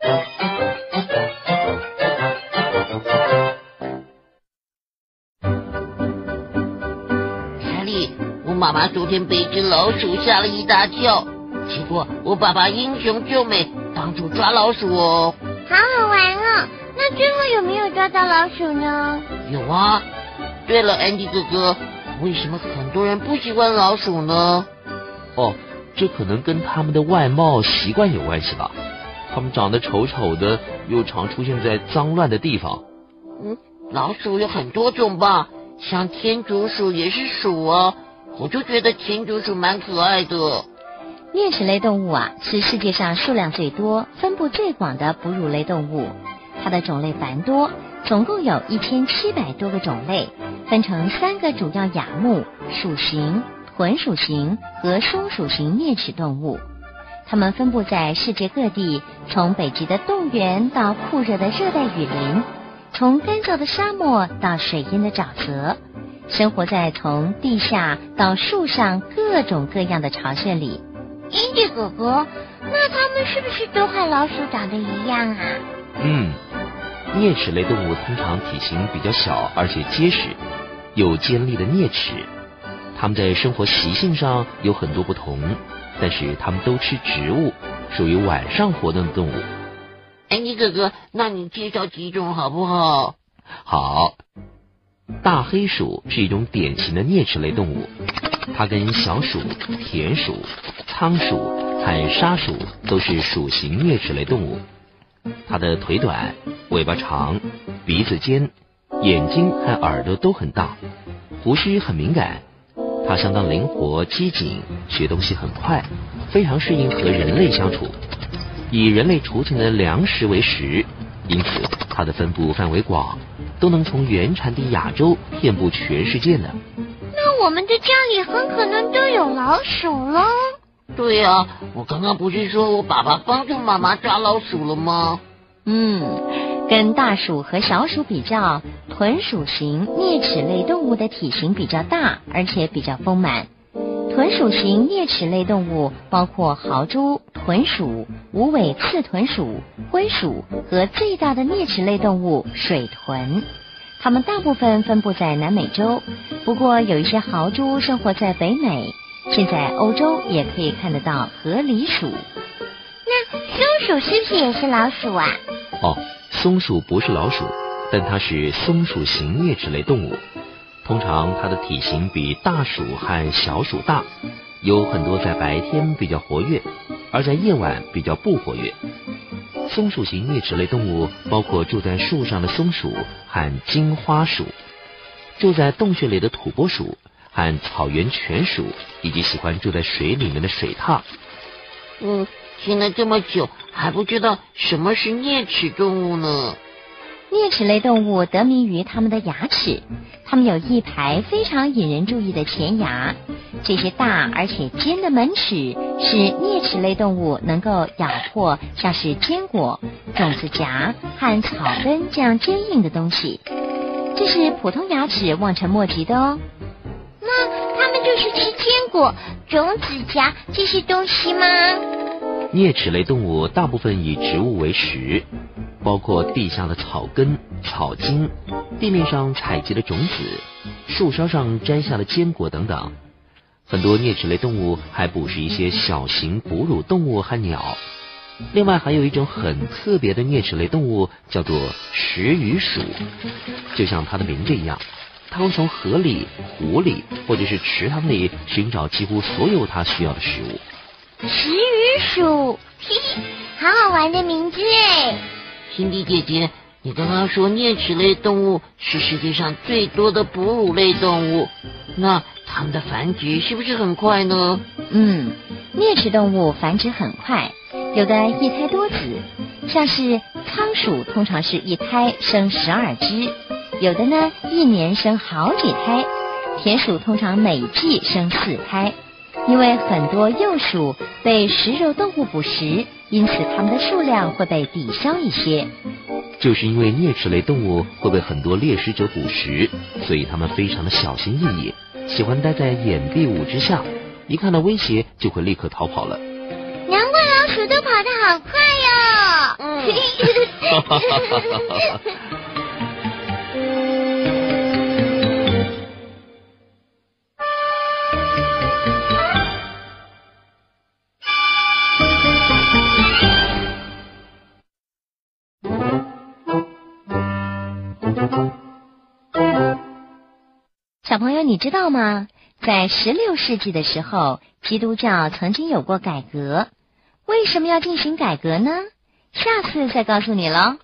查理，我妈妈昨天被一只老鼠吓了一大跳，结果我爸爸英雄救美，帮助抓老鼠哦。好好玩哦！那最后有没有抓到老鼠呢？有啊。对了，安迪哥哥，为什么很多人不喜欢老鼠呢？哦，这可能跟他们的外貌习惯有关系吧。他们长得丑丑的，又常出现在脏乱的地方。嗯，老鼠有很多种吧，像天竺鼠也是鼠哦，我就觉得天竺鼠蛮可爱的。啮齿类动物啊，是世界上数量最多、分布最广的哺乳类动物，它的种类繁多，总共有一千七百多个种类，分成三个主要亚目：鼠形、豚属型和松鼠型啮齿动物。它们分布在世界各地，从北极的冻原到酷热的热带雨林，从干燥的沙漠到水阴的沼泽，生活在从地下到树上各种各样的巢穴里。英迪哥哥，那它们是不是都和老鼠长得一样啊？嗯，啮齿类动物通常体型比较小，而且结实，有尖利的啮齿。它们在生活习性上有很多不同，但是他们都吃植物，属于晚上活动的动物。安妮哥哥，那你介绍几种好不好？好，大黑鼠是一种典型的啮齿类动物，它跟小鼠、田鼠、仓鼠和沙鼠都是鼠形啮齿类动物。它的腿短，尾巴长，鼻子尖，眼睛和耳朵都很大，胡须很敏感。它相当灵活机警，学东西很快，非常适应和人类相处，以人类储存的粮食为食，因此它的分布范围广，都能从原产地亚洲遍布全世界呢。那我们的家里很可能都有老鼠喽。对呀，我刚刚不是说我爸爸帮助妈妈抓老鼠了吗？嗯，跟大鼠和小鼠比较，豚属型啮齿类动物的体型比较大，而且比较丰满。豚属型啮齿类动物包括豪猪、豚鼠、无尾刺豚鼠、灰鼠和最大的啮齿类动物水豚。它们大部分分布在南美洲，不过有一些豪猪生活在北美。现在欧洲也可以看得到河狸鼠。那松鼠是不是也是老鼠啊？哦，松鼠不是老鼠，但它是松鼠型啮齿类动物。通常它的体型比大鼠和小鼠大，有很多在白天比较活跃，而在夜晚比较不活跃。松鼠型啮齿类动物包括住在树上的松鼠和金花鼠，住在洞穴里的土拨鼠和草原犬鼠，以及喜欢住在水里面的水獭。嗯，听了这么久还不知道什么是啮齿动物呢？啮齿类动物得名于它们的牙齿，它们有一排非常引人注意的前牙。这些大而且尖的门齿使啮齿类动物能够咬破像是坚果、种子荚和草根这样坚硬的东西，这是普通牙齿望尘莫及的哦。那它们就是吃坚果、种子荚这些东西吗？啮齿类动物大部分以植物为食，包括地下的草根、草茎、地面上采集的种子、树梢上摘下的坚果等等。很多啮齿类动物还捕食一些小型哺乳动物和鸟。另外，还有一种很特别的啮齿类动物，叫做食鱼鼠。就像它的名字一样，它会从河里、湖里或者是池塘里寻找几乎所有它需要的食物。食鱼鼠，嘿嘿，好好玩的名字哎！辛迪姐姐，你刚刚说啮齿类动物是世界上最多的哺乳类动物，那它们的繁殖是不是很快呢？嗯，啮齿动物繁殖很快，有的一胎多子，像是仓鼠通常是一胎生十二只，有的呢一年生好几胎，田鼠通常每季生四胎。因为很多幼鼠被食肉动物捕食，因此它们的数量会被抵消一些。就是因为啮齿类动物会被很多猎食者捕食，所以它们非常的小心翼翼，喜欢待在掩蔽物之下，一看到威胁就会立刻逃跑了。难怪老鼠都跑得好快哟！嗯，小朋友，你知道吗？在十六世纪的时候，基督教曾经有过改革。为什么要进行改革呢？下次再告诉你喽。